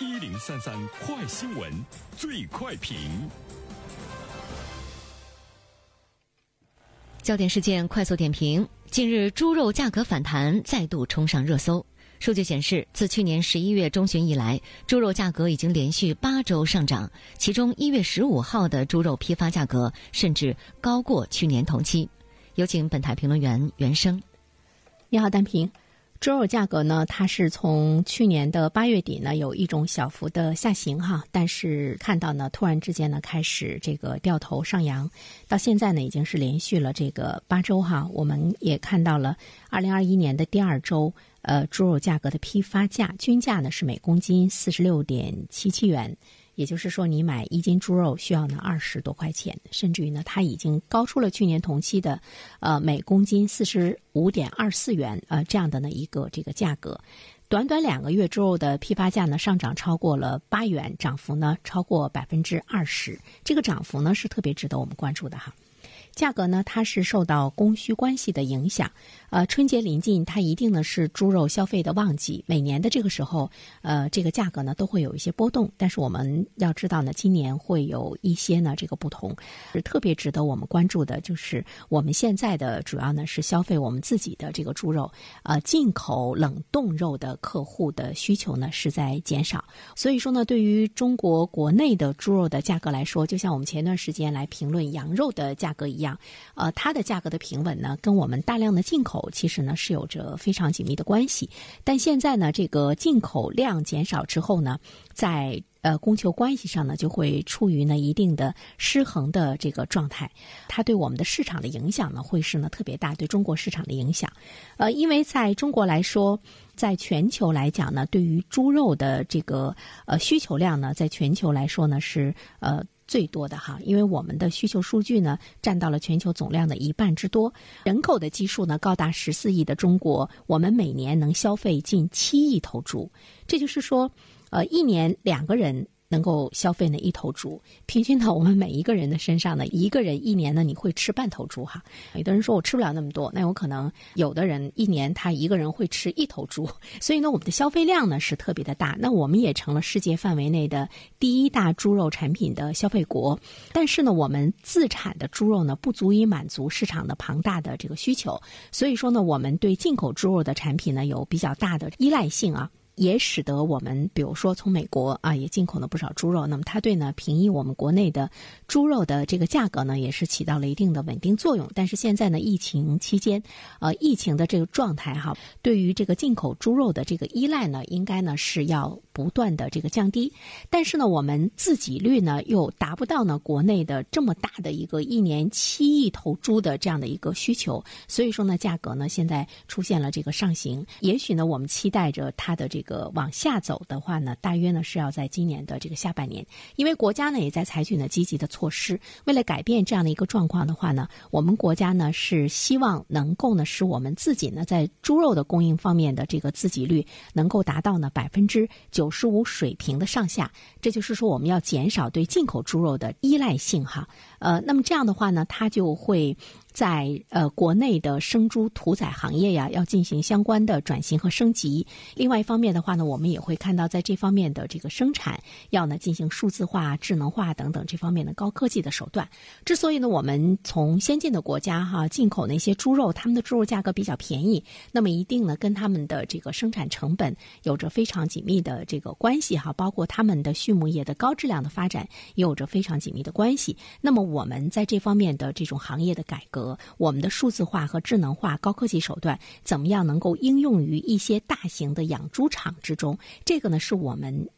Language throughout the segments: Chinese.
一零三三快新闻，最快评。焦点事件快速点评：近日，猪肉价格反弹，再度冲上热搜。数据显示，自去年十一月中旬以来，猪肉价格已经连续八周上涨，其中一月十五号的猪肉批发价格甚至高过去年同期。有请本台评论员袁生。你好，单平。猪肉价格呢，它是从去年的八月底呢有一种小幅的下行哈，但是看到呢突然之间呢开始这个掉头上扬，到现在呢已经是连续了这个八周哈。我们也看到了二零二一年的第二周，呃，猪肉价格的批发价均价呢是每公斤四十六点七七元。也就是说，你买一斤猪肉需要呢二十多块钱，甚至于呢，它已经高出了去年同期的，呃，每公斤四十五点二四元呃这样的呢一个这个价格。短短两个月，猪肉的批发价呢上涨超过了八元，涨幅呢超过百分之二十，这个涨幅呢是特别值得我们关注的哈。价格呢，它是受到供需关系的影响。呃，春节临近，它一定呢是猪肉消费的旺季。每年的这个时候，呃，这个价格呢都会有一些波动。但是我们要知道呢，今年会有一些呢这个不同。是特别值得我们关注的，就是我们现在的主要呢是消费我们自己的这个猪肉。呃，进口冷冻肉的客户的需求呢是在减少。所以说呢，对于中国国内的猪肉的价格来说，就像我们前段时间来评论羊肉的价格一样，样呃，它的价格的平稳呢，跟我们大量的进口。其实呢是有着非常紧密的关系，但现在呢这个进口量减少之后呢，在呃供求关系上呢就会处于呢一定的失衡的这个状态，它对我们的市场的影响呢会是呢特别大，对中国市场的影响，呃因为在中国来说，在全球来讲呢，对于猪肉的这个呃需求量呢，在全球来说呢是呃。最多的哈，因为我们的需求数据呢占到了全球总量的一半之多，人口的基数呢高达十四亿的中国，我们每年能消费近七亿头猪，这就是说，呃，一年两个人。能够消费呢一头猪，平均到我们每一个人的身上呢，一个人一年呢你会吃半头猪哈。有的人说我吃不了那么多，那有可能有的人一年他一个人会吃一头猪，所以呢我们的消费量呢是特别的大。那我们也成了世界范围内的第一大猪肉产品的消费国，但是呢我们自产的猪肉呢不足以满足市场的庞大的这个需求，所以说呢我们对进口猪肉的产品呢有比较大的依赖性啊。也使得我们，比如说从美国啊，也进口了不少猪肉。那么它对呢平抑我们国内的猪肉的这个价格呢，也是起到了一定的稳定作用。但是现在呢，疫情期间，呃，疫情的这个状态哈，对于这个进口猪肉的这个依赖呢，应该呢是要不断的这个降低。但是呢，我们自给率呢又达不到呢国内的这么大的一个一年七亿头猪的这样的一个需求，所以说呢，价格呢现在出现了这个上行。也许呢，我们期待着它的这个个往下走的话呢，大约呢是要在今年的这个下半年，因为国家呢也在采取呢积极的措施，为了改变这样的一个状况的话呢，我们国家呢是希望能够呢使我们自己呢在猪肉的供应方面的这个自给率能够达到呢百分之九十五水平的上下，这就是说我们要减少对进口猪肉的依赖性哈，呃，那么这样的话呢，它就会。在呃国内的生猪屠宰行业呀，要进行相关的转型和升级。另外一方面的话呢，我们也会看到在这方面的这个生产要呢进行数字化、智能化等等这方面的高科技的手段。之所以呢，我们从先进的国家哈进口那些猪肉，他们的猪肉价格比较便宜，那么一定呢跟他们的这个生产成本有着非常紧密的这个关系哈，包括他们的畜牧业的高质量的发展也有着非常紧密的关系。那么我们在这方面的这种行业的改革。我们的数字化和智能化高科技手段怎么样能够应用于一些大型的养猪场之中？这个呢是我们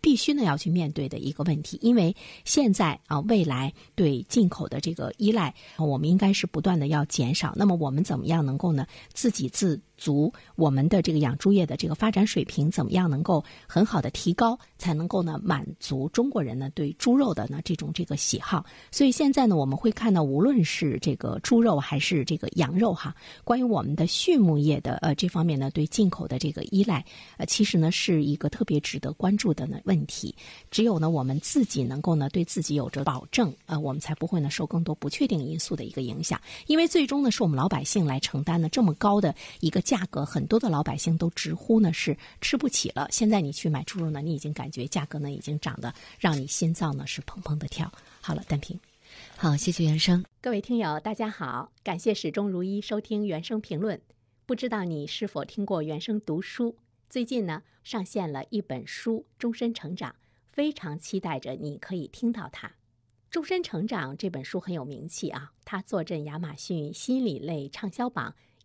必须呢要去面对的一个问题。因为现在啊，未来对进口的这个依赖，我们应该是不断的要减少。那么我们怎么样能够呢自给自？足我们的这个养猪业的这个发展水平怎么样能够很好的提高，才能够呢满足中国人呢对猪肉的呢这种这个喜好。所以现在呢我们会看到，无论是这个猪肉还是这个羊肉哈，关于我们的畜牧业的呃这方面呢对进口的这个依赖，呃其实呢是一个特别值得关注的呢问题。只有呢我们自己能够呢对自己有着保证，呃我们才不会呢受更多不确定因素的一个影响。因为最终呢是我们老百姓来承担呢这么高的一个。价格，很多的老百姓都直呼呢是吃不起了。现在你去买猪肉呢，你已经感觉价格呢已经涨得让你心脏呢是砰砰的跳。好了，单平，好，谢谢原生。各位听友，大家好，感谢始终如一收听原声评论。不知道你是否听过原声读书？最近呢上线了一本书《终身成长》，非常期待着你可以听到它。《终身成长》这本书很有名气啊，它坐镇亚马逊心理类畅销榜